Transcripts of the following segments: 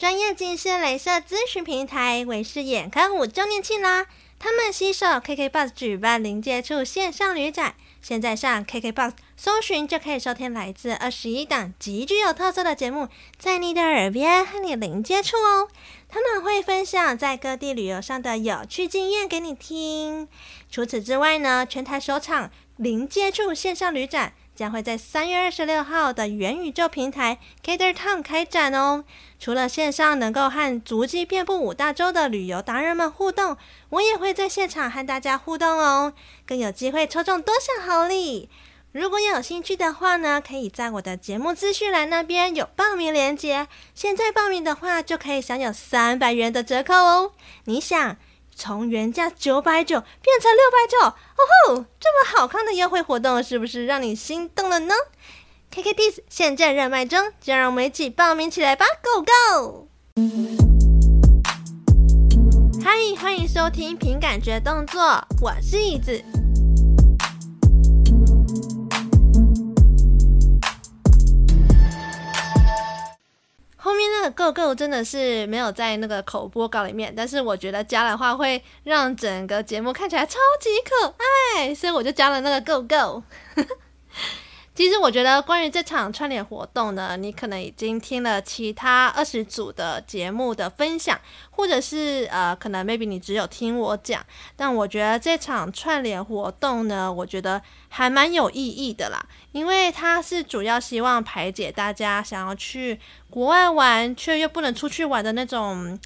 专业近视雷射咨询平台微视眼科五周年庆啦！他们携手 KKBOX 举办零接触线上旅展，现在上 KKBOX 搜寻就可以收听来自二十一档极具有特色的节目，在你的耳边和你零接触哦。他们会分享在各地旅游上的有趣经验给你听。除此之外呢，全台首场零接触线上旅展。将会在三月二十六号的元宇宙平台 GatherTown 开展哦。除了线上能够和足迹遍布五大洲的旅游达人们互动，我也会在现场和大家互动哦，更有机会抽中多项好礼。如果有兴趣的话呢，可以在我的节目资讯栏那边有报名链接。现在报名的话，就可以享有三百元的折扣哦。你想？从原价九百九变成六百九，哦吼！这么好看的优惠活动，是不是让你心动了呢？KKDIS 现在热卖中，就让我们一起报名起来吧，Go Go！嗨，欢迎收听凭感觉动作，我是椅子。“Go go” 真的是没有在那个口播稿里面，但是我觉得加的话会让整个节目看起来超级可爱，所以我就加了那个 “go go”。其实我觉得关于这场串联活动呢，你可能已经听了其他二十组的节目的分享，或者是呃，可能 maybe 你只有听我讲。但我觉得这场串联活动呢，我觉得还蛮有意义的啦，因为它是主要希望排解大家想要去国外玩却又不能出去玩的那种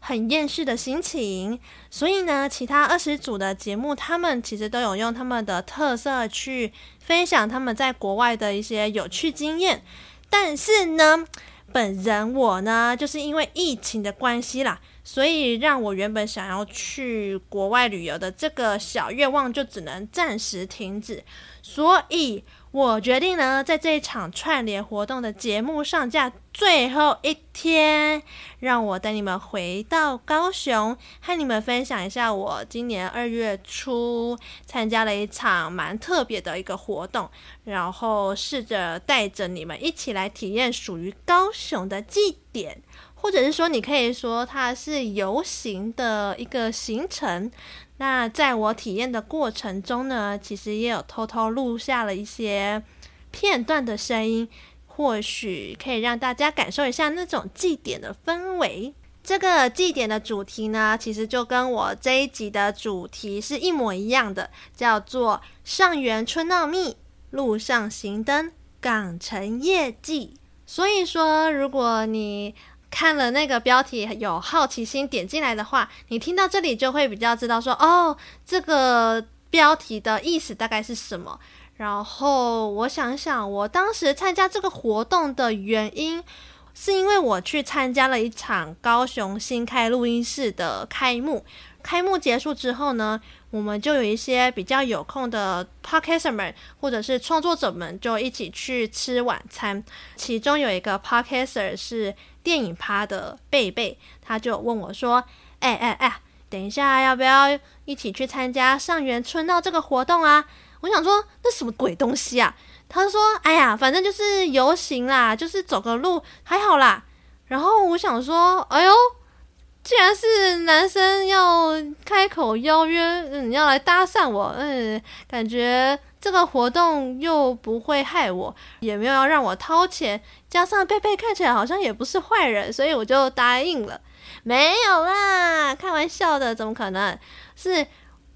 很厌世的心情。所以呢，其他二十组的节目，他们其实都有用他们的特色去。分享他们在国外的一些有趣经验，但是呢，本人我呢，就是因为疫情的关系啦，所以让我原本想要去国外旅游的这个小愿望就只能暂时停止，所以。我决定呢，在这一场串联活动的节目上架最后一天，让我带你们回到高雄，和你们分享一下我今年二月初参加了一场蛮特别的一个活动，然后试着带着你们一起来体验属于高雄的祭典，或者是说，你可以说它是游行的一个行程。那在我体验的过程中呢，其实也有偷偷录下了一些片段的声音，或许可以让大家感受一下那种祭典的氛围。这个祭典的主题呢，其实就跟我这一集的主题是一模一样的，叫做“上元春闹密，路上行灯，港城夜祭”。所以说，如果你看了那个标题有好奇心点进来的话，你听到这里就会比较知道说哦，这个标题的意思大概是什么。然后我想想，我当时参加这个活动的原因，是因为我去参加了一场高雄新开录音室的开幕。开幕结束之后呢，我们就有一些比较有空的 podcaster 们或者是创作者们，就一起去吃晚餐。其中有一个 podcaster 是电影趴的贝贝，他就问我说：“哎哎哎，等一下要不要一起去参加上元春闹这个活动啊？”我想说那什么鬼东西啊？他说：“哎呀，反正就是游行啦，就是走个路还好啦。”然后我想说：“哎呦。”既然是男生要开口邀约，嗯，要来搭讪我，嗯，感觉这个活动又不会害我，也没有要让我掏钱，加上贝贝看起来好像也不是坏人，所以我就答应了。没有啦，开玩笑的，怎么可能？是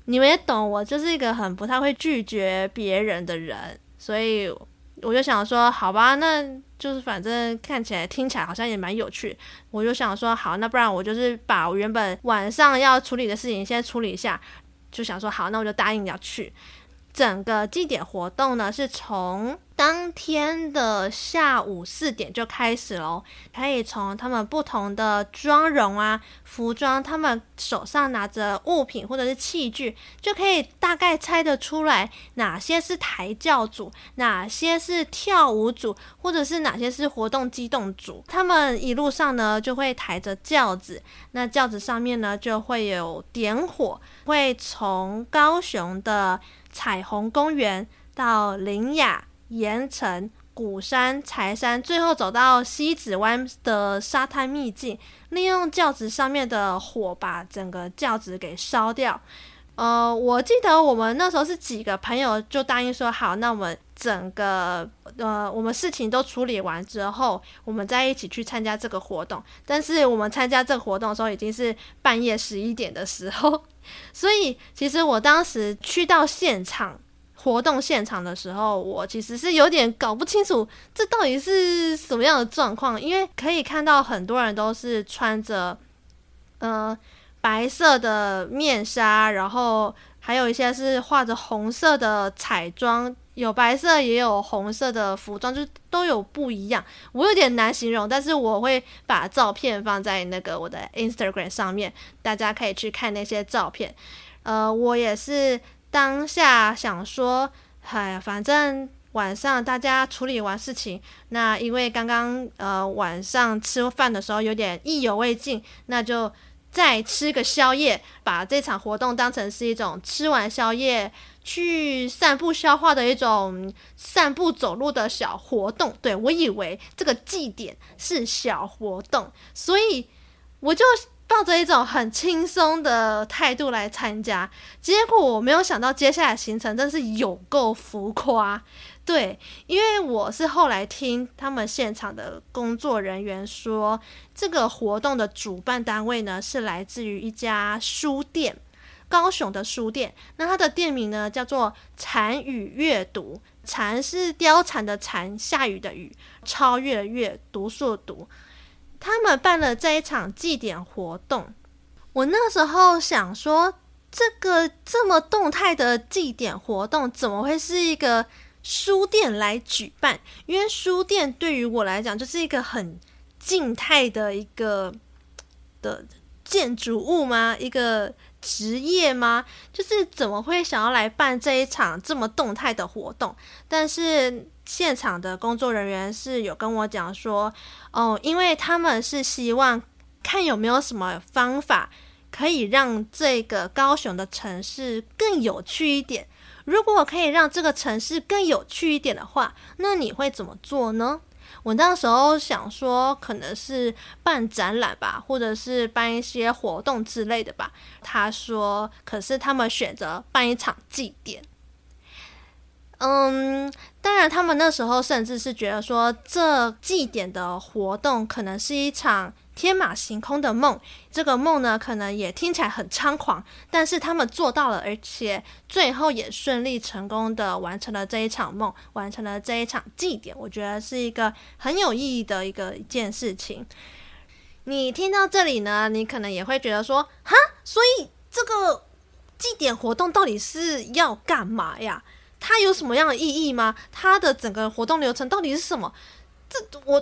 你们也懂，我就是一个很不太会拒绝别人的人，所以。我就想说，好吧，那就是反正看起来、听起来好像也蛮有趣。我就想说，好，那不然我就是把我原本晚上要处理的事情先处理一下。就想说，好，那我就答应要去。整个祭典活动呢，是从当天的下午四点就开始喽。可以从他们不同的妆容啊、服装，他们手上拿着物品或者是器具，就可以大概猜得出来哪些是抬轿组，哪些是跳舞组，或者是哪些是活动机动组。他们一路上呢，就会抬着轿子，那轿子上面呢，就会有点火，会从高雄的。彩虹公园到林雅、盐城、鼓山、柴山，最后走到西子湾的沙滩秘境，利用轿子上面的火把整个轿子给烧掉。呃，我记得我们那时候是几个朋友就答应说好，那我们整个呃，我们事情都处理完之后，我们再一起去参加这个活动。但是我们参加这个活动的时候已经是半夜十一点的时候，所以其实我当时去到现场。活动现场的时候，我其实是有点搞不清楚这到底是什么样的状况，因为可以看到很多人都是穿着呃白色的面纱，然后还有一些是画着红色的彩妆，有白色也有红色的服装，就都有不一样。我有点难形容，但是我会把照片放在那个我的 Instagram 上面，大家可以去看那些照片。呃，我也是。当下想说，哎，反正晚上大家处理完事情，那因为刚刚呃晚上吃饭的时候有点意犹未尽，那就再吃个宵夜，把这场活动当成是一种吃完宵夜去散步消化的一种散步走路的小活动。对，我以为这个祭典是小活动，所以我就。抱着一种很轻松的态度来参加，结果我没有想到接下来行程真是有够浮夸。对，因为我是后来听他们现场的工作人员说，这个活动的主办单位呢是来自于一家书店，高雄的书店。那它的店名呢叫做禅语阅读，禅是貂蝉的蝉，下雨的雨，超越的越，读书的读。他们办了这一场祭典活动，我那时候想说，这个这么动态的祭典活动，怎么会是一个书店来举办？因为书店对于我来讲，就是一个很静态的一个的建筑物吗？一个职业吗？就是怎么会想要来办这一场这么动态的活动？但是。现场的工作人员是有跟我讲说，哦，因为他们是希望看有没有什么方法可以让这个高雄的城市更有趣一点。如果我可以让这个城市更有趣一点的话，那你会怎么做呢？我那时候想说，可能是办展览吧，或者是办一些活动之类的吧。他说，可是他们选择办一场祭典。嗯，当然，他们那时候甚至是觉得说，这祭典的活动可能是一场天马行空的梦。这个梦呢，可能也听起来很猖狂，但是他们做到了，而且最后也顺利成功的完成了这一场梦，完成了这一场祭典。我觉得是一个很有意义的一个一件事情。你听到这里呢，你可能也会觉得说，哈，所以这个祭典活动到底是要干嘛呀？它有什么样的意义吗？它的整个活动流程到底是什么？这我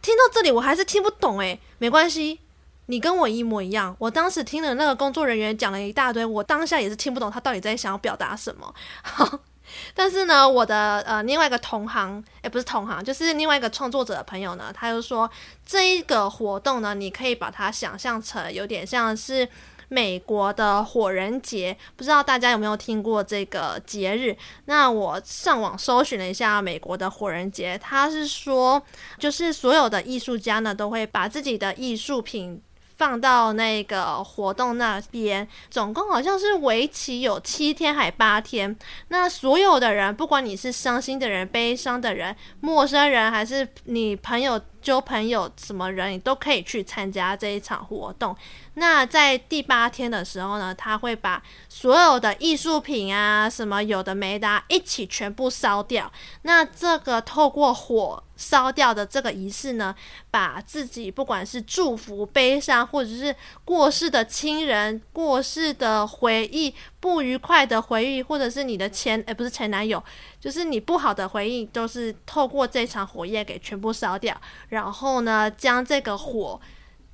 听到这里我还是听不懂诶，没关系，你跟我一模一样。我当时听了那个工作人员讲了一大堆，我当下也是听不懂他到底在想要表达什么。好，但是呢，我的呃另外一个同行，诶，不是同行，就是另外一个创作者的朋友呢，他就说这一个活动呢，你可以把它想象成有点像是。美国的火人节，不知道大家有没有听过这个节日？那我上网搜寻了一下美国的火人节，他是说，就是所有的艺术家呢都会把自己的艺术品放到那个活动那边，总共好像是为期有七天还八天。那所有的人，不管你是伤心的人、悲伤的人、陌生人，还是你朋友。交朋友，什么人你都可以去参加这一场活动。那在第八天的时候呢，他会把所有的艺术品啊，什么有的没的，一起全部烧掉。那这个透过火烧掉的这个仪式呢，把自己不管是祝福、悲伤，或者是过世的亲人、过世的回忆、不愉快的回忆，或者是你的前，诶，不是前男友，就是你不好的回忆，都是透过这场火焰给全部烧掉。然后呢，将这个火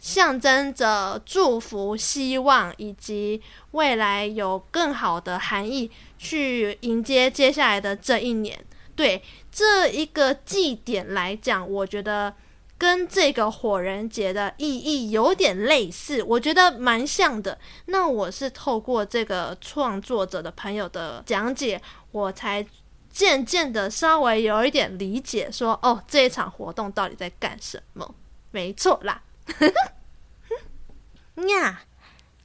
象征着祝福、希望以及未来有更好的含义，去迎接接下来的这一年。对这一个祭典来讲，我觉得跟这个火人节的意义有点类似，我觉得蛮像的。那我是透过这个创作者的朋友的讲解，我才渐渐的稍微有一点理解说，说哦，这一场活动到底在干什么？没错啦，呀，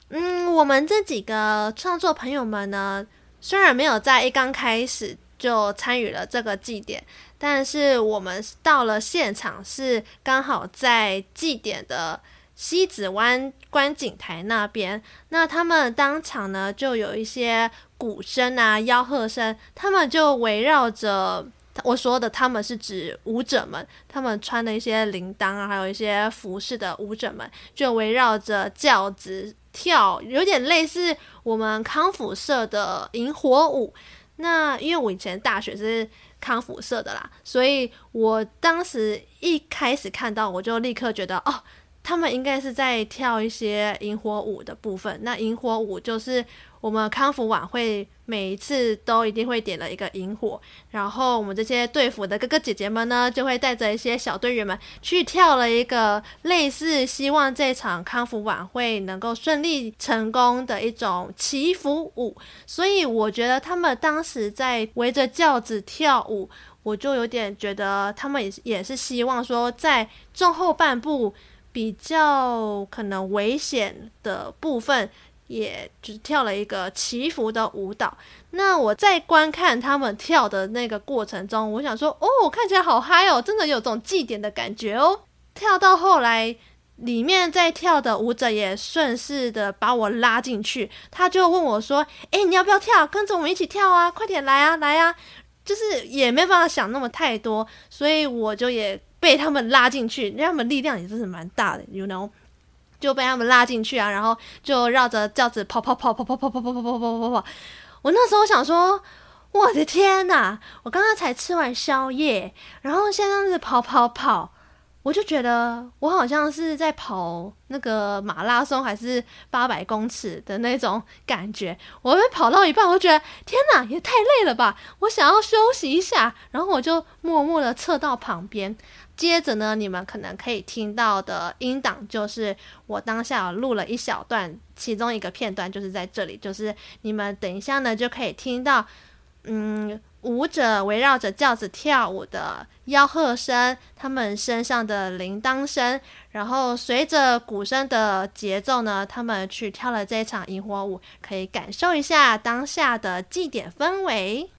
嗯，我们这几个创作朋友们呢，虽然没有在一刚开始就参与了这个祭典，但是我们到了现场是刚好在祭典的西子湾观景台那边，那他们当场呢就有一些鼓声啊、吆喝声，他们就围绕着我说的，他们是指舞者们，他们穿的一些铃铛啊，还有一些服饰的舞者们，就围绕着轿子跳，有点类似我们康复社的萤火舞。那因为我以前大学是康复社的啦，所以我当时一开始看到，我就立刻觉得哦。他们应该是在跳一些萤火舞的部分。那萤火舞就是我们康复晚会每一次都一定会点了一个萤火，然后我们这些队服的哥哥姐姐们呢，就会带着一些小队员们去跳了一个类似希望这场康复晚会能够顺利成功的一种祈福舞。所以我觉得他们当时在围着轿子跳舞，我就有点觉得他们也是也是希望说在中后半部。比较可能危险的部分，也就是跳了一个祈福的舞蹈。那我在观看他们跳的那个过程中，我想说，哦，看起来好嗨哦，真的有种祭典的感觉哦。跳到后来，里面在跳的舞者也顺势的把我拉进去，他就问我说：“诶，你要不要跳？跟着我们一起跳啊！快点来啊，来啊！”就是也没办法想那么太多，所以我就也。被他们拉进去，因为他们力量也真是蛮大的，you know，就被他们拉进去啊，然后就绕着轿子跑跑跑跑跑跑跑跑跑跑跑跑跑。我那时候想说，我的天呐，我刚刚才吃完宵夜，然后现在是跑跑跑。我就觉得我好像是在跑那个马拉松，还是八百公尺的那种感觉。我会跑到一半，我觉得天哪，也太累了吧！我想要休息一下，然后我就默默的侧到旁边。接着呢，你们可能可以听到的音档，就是我当下录了一小段，其中一个片段就是在这里，就是你们等一下呢就可以听到，嗯。舞者围绕着轿子跳舞的吆喝声，他们身上的铃铛声，然后随着鼓声的节奏呢，他们去跳了这一场萤火舞，可以感受一下当下的祭典氛围。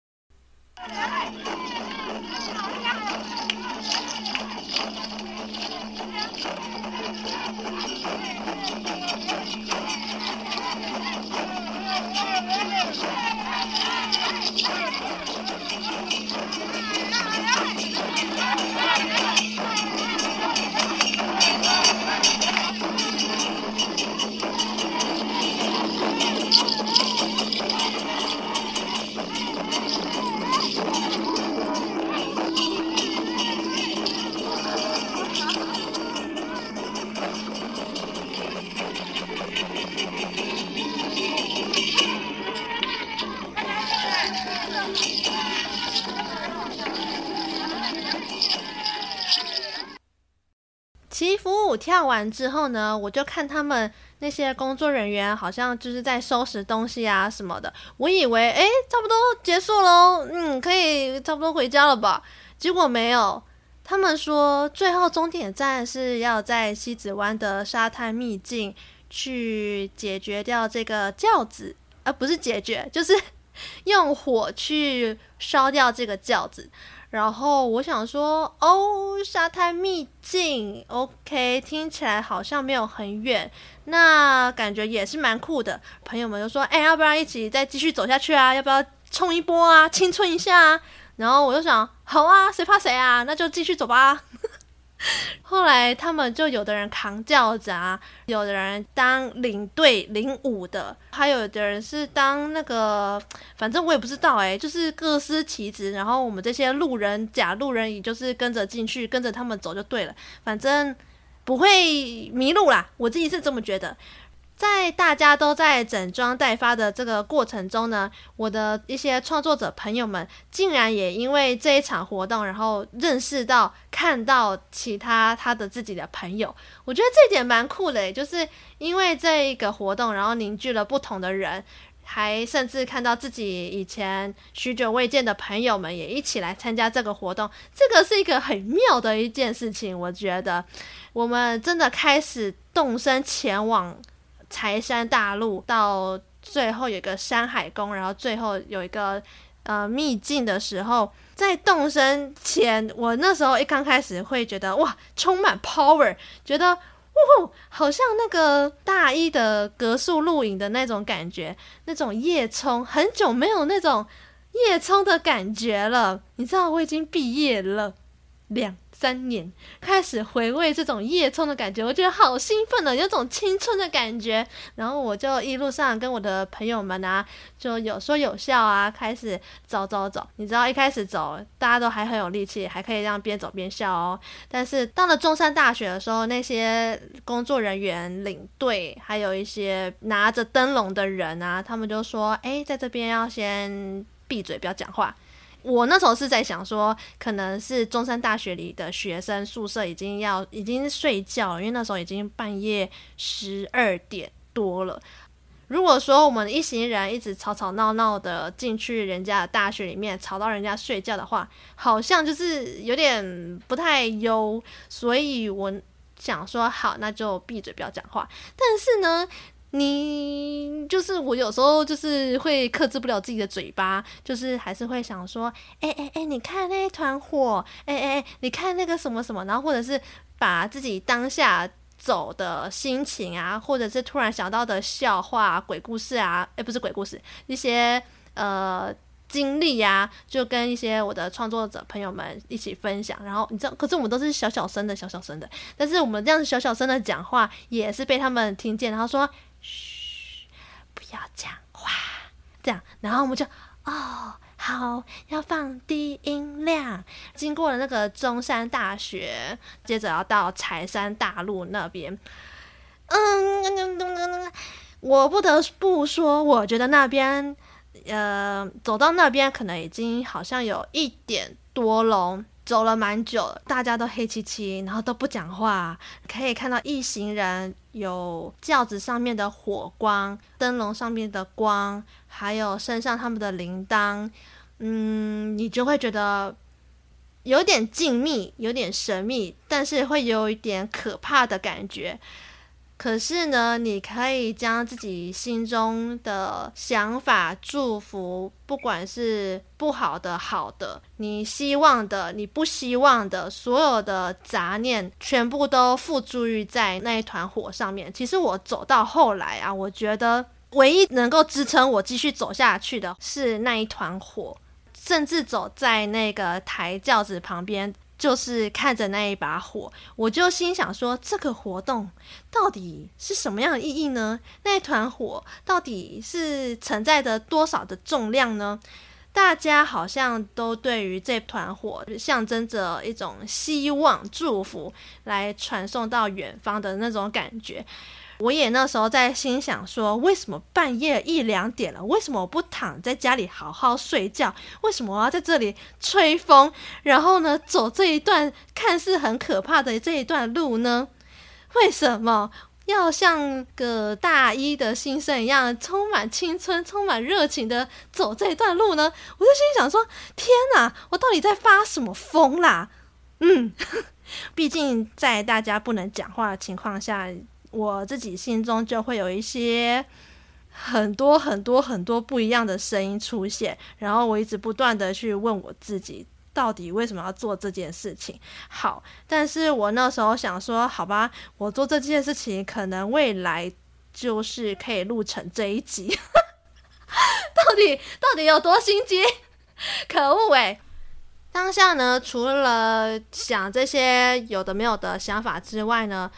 跳完之后呢，我就看他们那些工作人员好像就是在收拾东西啊什么的。我以为哎，差不多结束喽，嗯，可以差不多回家了吧？结果没有，他们说最后终点站是要在西子湾的沙滩秘境去解决掉这个轿子，而、不是解决，就是 用火去烧掉这个轿子。然后我想说，哦，沙滩秘境，OK，听起来好像没有很远，那感觉也是蛮酷的。朋友们就说，哎，要不要一起再继续走下去啊？要不要冲一波啊？青春一下啊？然后我就想，好啊，谁怕谁啊？那就继续走吧。后来他们就有的人扛轿子啊，有的人当领队领舞的，还有的人是当那个，反正我也不知道哎，就是各司其职。然后我们这些路人假路人，也就是跟着进去，跟着他们走就对了，反正不会迷路啦。我自己是这么觉得。在大家都在整装待发的这个过程中呢，我的一些创作者朋友们竟然也因为这一场活动，然后认识到、看到其他他的自己的朋友，我觉得这点蛮酷的，就是因为这一个活动，然后凝聚了不同的人，还甚至看到自己以前许久未见的朋友们也一起来参加这个活动，这个是一个很妙的一件事情。我觉得我们真的开始动身前往柴山大陆，到最后有一个山海宫，然后最后有一个呃秘境的时候，在动身前，我那时候一刚开始会觉得哇，充满 power，觉得。哦，好像那个大一的格数录影的那种感觉，那种夜冲，很久没有那种夜冲的感觉了。你知道我已经毕业了两。三年开始回味这种夜冲的感觉，我觉得好兴奋呢，有种青春的感觉。然后我就一路上跟我的朋友们啊，就有说有笑啊，开始走走走。你知道一开始走，大家都还很有力气，还可以这样边走边笑哦。但是到了中山大学的时候，那些工作人员、领队，还有一些拿着灯笼的人啊，他们就说：“诶，在这边要先闭嘴，不要讲话。”我那时候是在想说，可能是中山大学里的学生宿舍已经要已经睡觉，因为那时候已经半夜十二点多了。如果说我们一行人一直吵吵闹闹的进去人家的大学里面，吵到人家睡觉的话，好像就是有点不太优。所以我想说，好，那就闭嘴，不要讲话。但是呢。你就是我，有时候就是会克制不了自己的嘴巴，就是还是会想说，哎哎哎，你看那团火，哎哎哎，你看那个什么什么，然后或者是把自己当下走的心情啊，或者是突然想到的笑话、鬼故事啊，哎，不是鬼故事，一些呃经历呀，就跟一些我的创作者朋友们一起分享。然后你知道，可是我们都是小小声的，小小声的，但是我们这样小小声的讲话，也是被他们听见，然后说。嘘，不要讲话，这样，然后我们就哦，好，要放低音量。经过了那个中山大学，接着要到柴山大陆那边。嗯，我不得不说，我觉得那边，呃，走到那边可能已经好像有一点多咯。走了蛮久，大家都黑漆漆，然后都不讲话。可以看到一行人有轿子上面的火光，灯笼上面的光，还有身上他们的铃铛。嗯，你就会觉得有点静谧，有点神秘，但是会有一点可怕的感觉。可是呢，你可以将自己心中的想法、祝福，不管是不好的、好的，你希望的、你不希望的，所有的杂念，全部都付诸于在那一团火上面。其实我走到后来啊，我觉得唯一能够支撑我继续走下去的是那一团火，甚至走在那个抬轿子旁边。就是看着那一把火，我就心想说，这个活动到底是什么样的意义呢？那团火到底是承载着多少的重量呢？大家好像都对于这团火象征着一种希望、祝福，来传送到远方的那种感觉。我也那时候在心想说，为什么半夜一两点了，为什么我不躺在家里好好睡觉？为什么我要在这里吹风？然后呢，走这一段看似很可怕的这一段路呢？为什么要像个大一的新生一样，充满青春、充满热情的走这一段路呢？我就心想说，天哪，我到底在发什么疯啦？嗯，毕竟在大家不能讲话的情况下。我自己心中就会有一些很多很多很多不一样的声音出现，然后我一直不断的去问我自己，到底为什么要做这件事情？好，但是我那时候想说，好吧，我做这件事情，可能未来就是可以录成这一集，到底到底有多心机？可恶诶！当下呢，除了想这些有的没有的想法之外呢，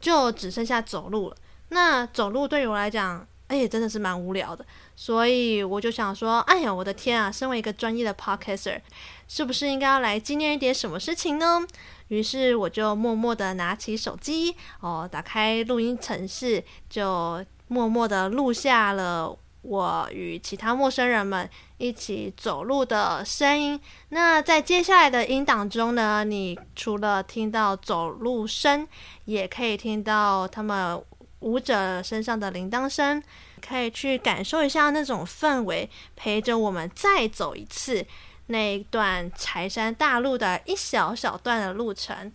就只剩下走路了。那走路对于我来讲，哎，真的是蛮无聊的。所以我就想说，哎呀，我的天啊！身为一个专业的 podcaster，是不是应该要来纪念一点什么事情呢？于是我就默默的拿起手机，哦，打开录音程式，就默默的录下了我与其他陌生人们一起走路的声音。那在接下来的音档中呢，你除了听到走路声，也可以听到他们舞者身上的铃铛声，可以去感受一下那种氛围，陪着我们再走一次那一段柴山大路的一小小段的路程。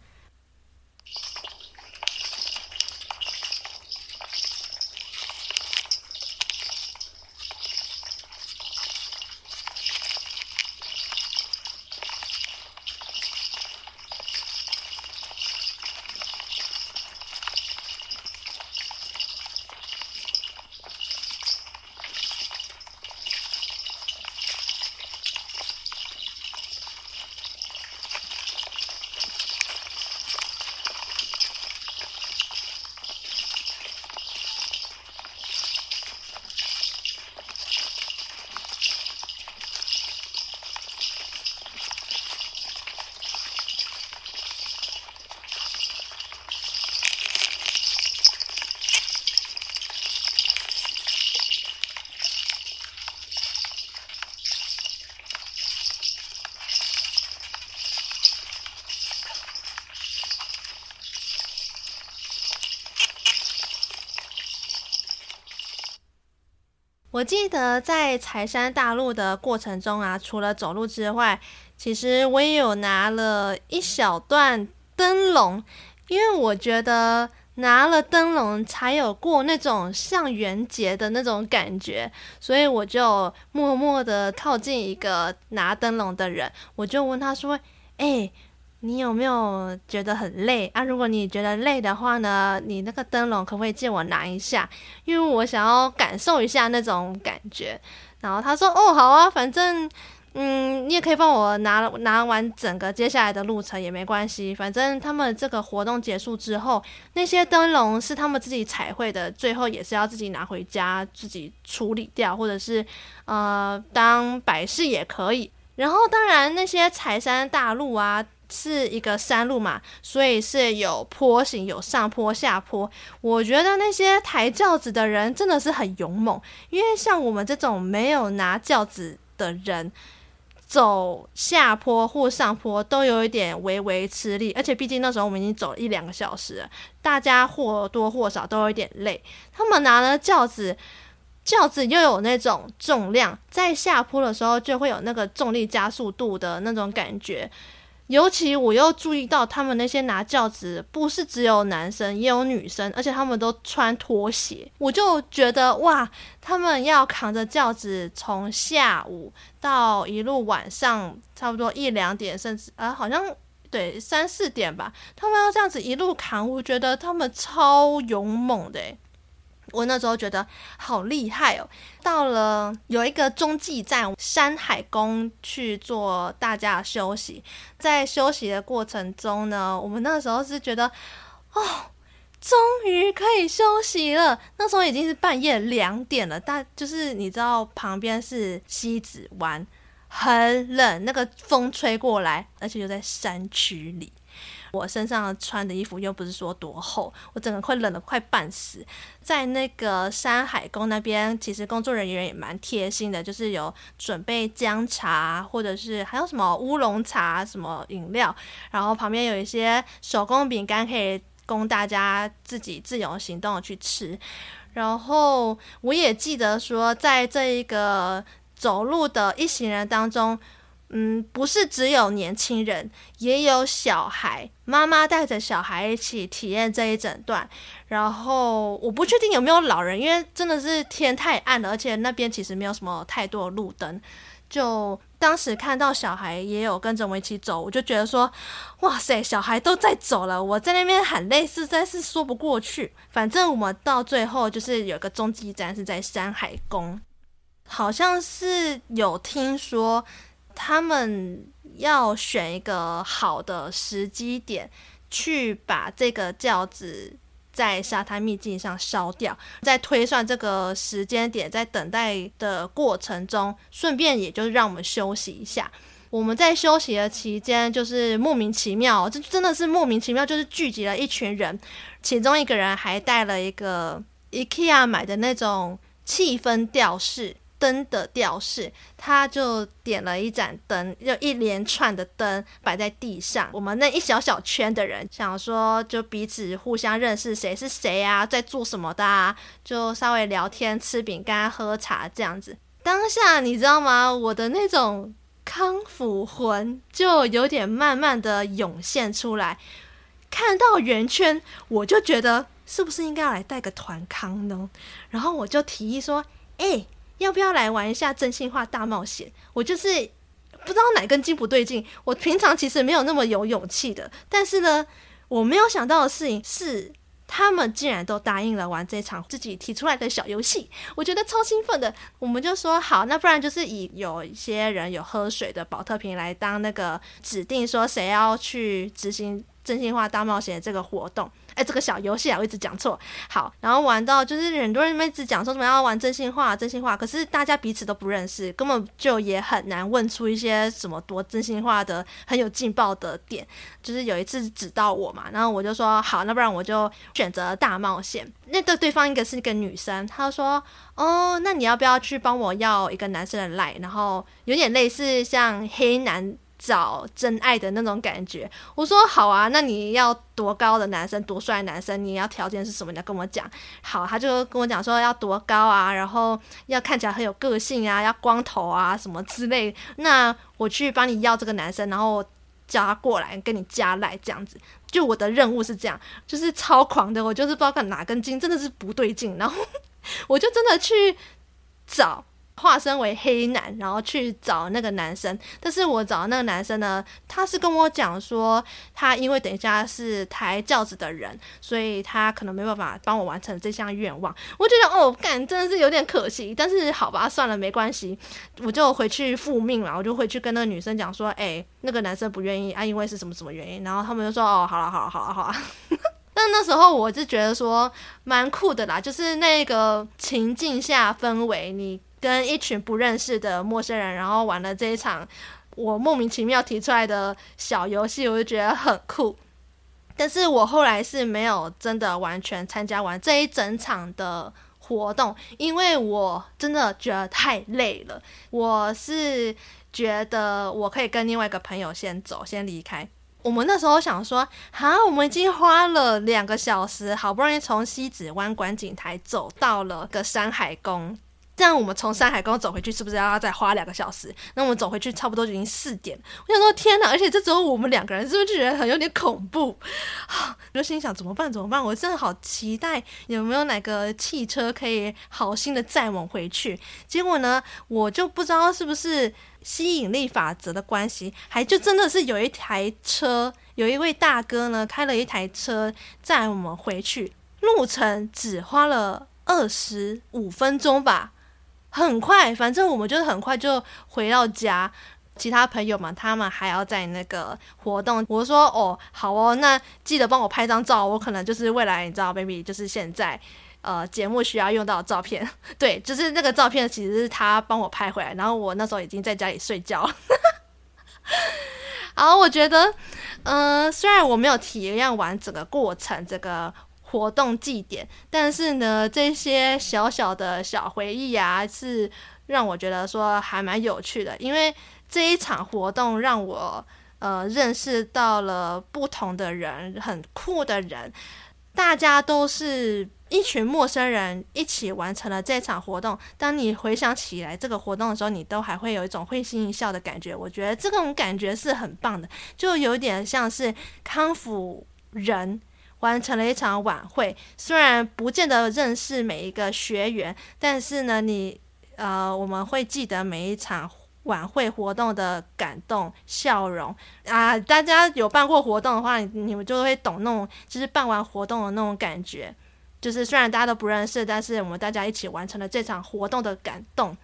我记得在财山大路的过程中啊，除了走路之外，其实我也有拿了一小段灯笼，因为我觉得拿了灯笼才有过那种像元节的那种感觉，所以我就默默的靠近一个拿灯笼的人，我就问他说：“哎。”你有没有觉得很累啊？如果你觉得累的话呢，你那个灯笼可不可以借我拿一下？因为我想要感受一下那种感觉。然后他说：“哦，好啊，反正嗯，你也可以帮我拿拿完整个接下来的路程也没关系。反正他们这个活动结束之后，那些灯笼是他们自己彩绘的，最后也是要自己拿回家自己处理掉，或者是呃当摆饰也可以。然后当然那些柴山大路啊。”是一个山路嘛，所以是有坡形，有上坡下坡。我觉得那些抬轿子的人真的是很勇猛，因为像我们这种没有拿轿子的人，走下坡或上坡都有一点微微吃力。而且毕竟那时候我们已经走了一两个小时了，大家或多或少都有一点累。他们拿了轿子，轿子又有那种重量，在下坡的时候就会有那个重力加速度的那种感觉。尤其我又注意到，他们那些拿轿子不是只有男生，也有女生，而且他们都穿拖鞋。我就觉得哇，他们要扛着轿子从下午到一路晚上，差不多一两点，甚至啊，好像对三四点吧，他们要这样子一路扛，我觉得他们超勇猛的。我那时候觉得好厉害哦！到了有一个中继站山海宫去做大家休息，在休息的过程中呢，我们那时候是觉得哦，终于可以休息了。那时候已经是半夜两点了，但就是你知道旁边是西子湾，很冷，那个风吹过来，而且就在山区里。我身上穿的衣服又不是说多厚，我整个快冷得快半死。在那个山海宫那边，其实工作人员也蛮贴心的，就是有准备姜茶，或者是还有什么乌龙茶、什么饮料，然后旁边有一些手工饼干可以供大家自己自由行动去吃。然后我也记得说，在这一个走路的一行人当中。嗯，不是只有年轻人，也有小孩。妈妈带着小孩一起体验这一整段。然后我不确定有没有老人，因为真的是天太暗了，而且那边其实没有什么太多路灯。就当时看到小孩也有跟着我一起走，我就觉得说，哇塞，小孩都在走了，我在那边喊累，实在是说不过去。反正我们到最后就是有个终极站是在山海宫，好像是有听说。他们要选一个好的时机点，去把这个轿子在沙滩秘境上烧掉，在推算这个时间点，在等待的过程中，顺便也就是让我们休息一下。我们在休息的期间，就是莫名其妙，这真的是莫名其妙，就是聚集了一群人，其中一个人还带了一个 IKEA 买的那种气氛吊饰。灯的吊饰，他就点了一盏灯，就一连串的灯摆在地上。我们那一小小圈的人想说，就彼此互相认识，谁是谁啊，在做什么的啊，就稍微聊天、吃饼干、喝茶这样子。当下你知道吗？我的那种康复魂就有点慢慢的涌现出来。看到圆圈，我就觉得是不是应该要来带个团康呢？然后我就提议说：“哎、”要不要来玩一下真心话大冒险？我就是不知道哪根筋不对劲。我平常其实没有那么有勇气的，但是呢，我没有想到的事情是，他们竟然都答应了玩这场自己提出来的小游戏，我觉得超兴奋的。我们就说好，那不然就是以有一些人有喝水的宝特瓶来当那个指定，说谁要去执行真心话大冒险这个活动。哎，这个小游戏啊，我一直讲错。好，然后玩到就是很多人们一直讲说什么要玩真心话，真心话，可是大家彼此都不认识，根本就也很难问出一些什么多真心话的很有劲爆的点。就是有一次指到我嘛，然后我就说好，那不然我就选择大冒险。那个对方一个是一个女生，她说哦，那你要不要去帮我要一个男生的 lie？？然后有点类似像黑男。找真爱的那种感觉，我说好啊，那你要多高的男生，多帅的男生，你要条件是什么？你要跟我讲。好，他就跟我讲说要多高啊，然后要看起来很有个性啊，要光头啊什么之类。那我去帮你要这个男生，然后叫他过来跟你加赖这样子。就我的任务是这样，就是超狂的，我就是不知道看哪根筋真的是不对劲，然后 我就真的去找。化身为黑男，然后去找那个男生。但是我找那个男生呢，他是跟我讲说，他因为等一下是抬轿子的人，所以他可能没办法帮我完成这项愿望。我觉得哦，干真的是有点可惜。但是好吧，算了，没关系，我就回去复命了。我就回去跟那个女生讲说，哎，那个男生不愿意啊，因为是什么什么原因。然后他们就说，哦，好了，好了，好了，好了。但那时候我就觉得说蛮酷的啦，就是那个情境下氛围，你。跟一群不认识的陌生人，然后玩了这一场我莫名其妙提出来的小游戏，我就觉得很酷。但是我后来是没有真的完全参加完这一整场的活动，因为我真的觉得太累了。我是觉得我可以跟另外一个朋友先走，先离开。我们那时候想说，哈，我们已经花了两个小时，好不容易从西子湾观景台走到了个山海宫。这样我们从山海宫走回去，是不是要再花两个小时？那我们走回去差不多已经四点。我想说，天哪！而且这时候我们两个人，是不是觉得很有点恐怖？啊，我就心想怎么办？怎么办？我真的好期待有没有哪个汽车可以好心的载我们回去。结果呢，我就不知道是不是吸引力法则的关系，还就真的是有一台车，有一位大哥呢开了一台车载我们回去，路程只花了二十五分钟吧。很快，反正我们就是很快就回到家。其他朋友嘛他们还要在那个活动。我说哦，好哦，那记得帮我拍张照。我可能就是未来，你知道，baby，就是现在呃节目需要用到的照片。对，就是那个照片其实是他帮我拍回来，然后我那时候已经在家里睡觉了。好，我觉得，嗯、虽然我没有体验完整个过程，这个。活动祭典，但是呢，这些小小的小回忆啊，是让我觉得说还蛮有趣的。因为这一场活动让我呃认识到了不同的人，很酷的人，大家都是一群陌生人一起完成了这场活动。当你回想起来这个活动的时候，你都还会有一种会心一笑的感觉。我觉得这种感觉是很棒的，就有点像是康复人。完成了一场晚会，虽然不见得认识每一个学员，但是呢，你呃，我们会记得每一场晚会活动的感动笑容啊。大家有办过活动的话，你们就会懂那种，就是办完活动的那种感觉。就是虽然大家都不认识，但是我们大家一起完成了这场活动的感动。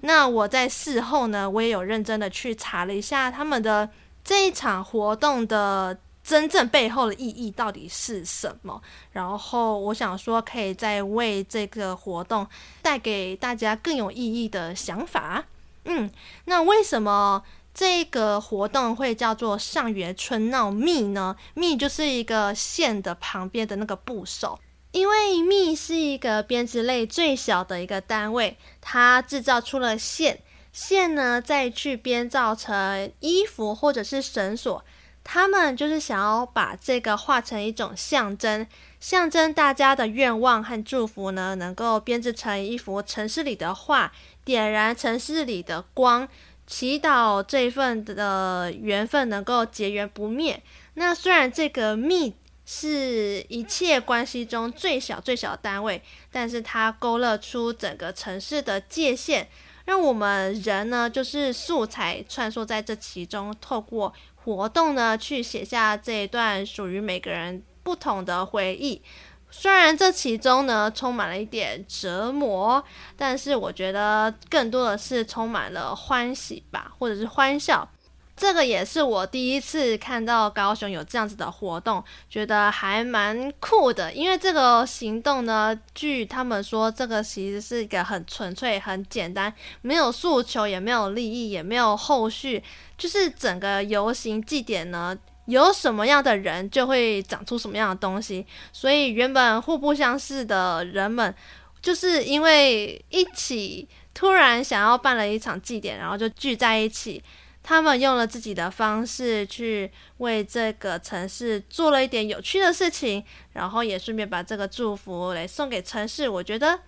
那我在事后呢，我也有认真的去查了一下他们的这一场活动的。真正背后的意义到底是什么？然后我想说，可以再为这个活动带给大家更有意义的想法。嗯，那为什么这个活动会叫做上元春闹密呢？密就是一个线的旁边的那个部首，因为蜜是一个编织类最小的一个单位，它制造出了线，线呢再去编造成衣服或者是绳索。他们就是想要把这个画成一种象征，象征大家的愿望和祝福呢，能够编织成一幅城市里的画，点燃城市里的光，祈祷这份的缘分能够结缘不灭。那虽然这个密。是一切关系中最小最小单位，但是它勾勒出整个城市的界限，让我们人呢，就是素材穿梭在这其中，透过活动呢，去写下这一段属于每个人不同的回忆。虽然这其中呢，充满了一点折磨，但是我觉得更多的是充满了欢喜吧，或者是欢笑。这个也是我第一次看到高雄有这样子的活动，觉得还蛮酷的。因为这个行动呢，据他们说，这个其实是一个很纯粹、很简单，没有诉求，也没有利益，也没有后续，就是整个游行祭典呢，有什么样的人就会长出什么样的东西。所以原本互不相识的人们，就是因为一起突然想要办了一场祭典，然后就聚在一起。他们用了自己的方式去为这个城市做了一点有趣的事情，然后也顺便把这个祝福来送给城市。我觉得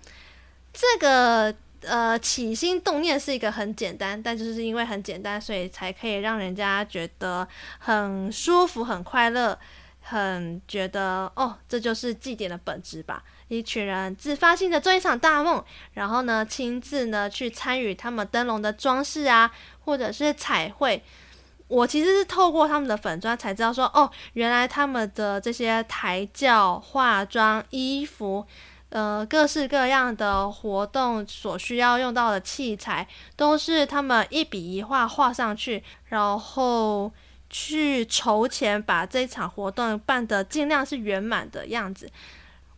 这个呃起心动念是一个很简单，但就是因为很简单，所以才可以让人家觉得很舒服、很快乐。很觉得哦，这就是祭典的本质吧。一群人自发性的做一场大梦，然后呢，亲自呢去参与他们灯笼的装饰啊，或者是彩绘。我其实是透过他们的粉专才知道说，哦，原来他们的这些台教、化妆、衣服，呃，各式各样的活动所需要用到的器材，都是他们一笔一画画上去，然后。去筹钱，把这场活动办得尽量是圆满的样子。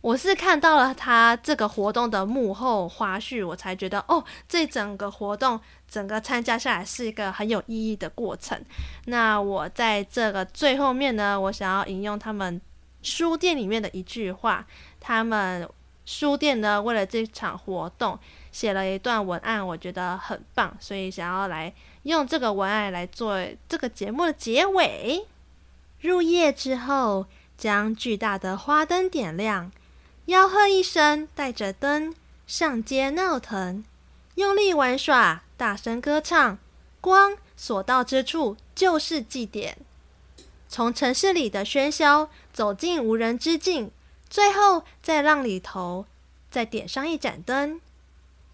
我是看到了他这个活动的幕后花絮，我才觉得哦，这整个活动整个参加下来是一个很有意义的过程。那我在这个最后面呢，我想要引用他们书店里面的一句话，他们书店呢为了这场活动写了一段文案，我觉得很棒，所以想要来。用这个文案来做这个节目的结尾。入夜之后，将巨大的花灯点亮，吆喝一声，带着灯上街闹腾，用力玩耍，大声歌唱，光所到之处就是祭典。从城市里的喧嚣走进无人之境，最后在浪里头再点上一盏灯，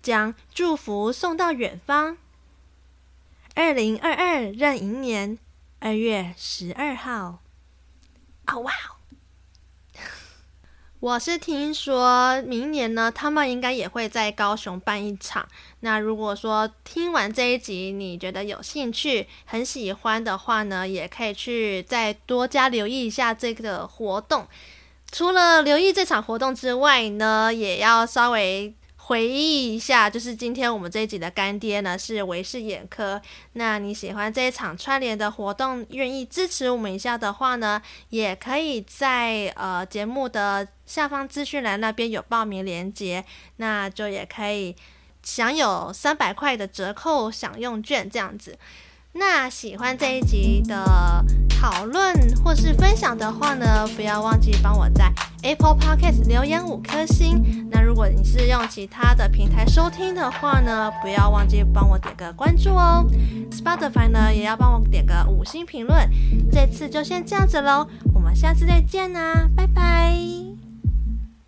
将祝福送到远方。二零二二壬寅年二月十二号，哦哇！我是听说明年呢，他们应该也会在高雄办一场。那如果说听完这一集你觉得有兴趣、很喜欢的话呢，也可以去再多加留意一下这个活动。除了留意这场活动之外呢，也要稍微。回忆一下，就是今天我们这一集的干爹呢是维氏眼科。那你喜欢这一场串联的活动，愿意支持我们一下的话呢，也可以在呃节目的下方资讯栏那边有报名链接，那就也可以享有三百块的折扣享用券这样子。那喜欢这一集的讨论或是分享的话呢，不要忘记帮我在 Apple Podcast 留言五颗星。那如果你是用其他的平台收听的话呢，不要忘记帮我点个关注哦。Spotify 呢也要帮我点个五星评论。这次就先这样子喽，我们下次再见啦，拜拜。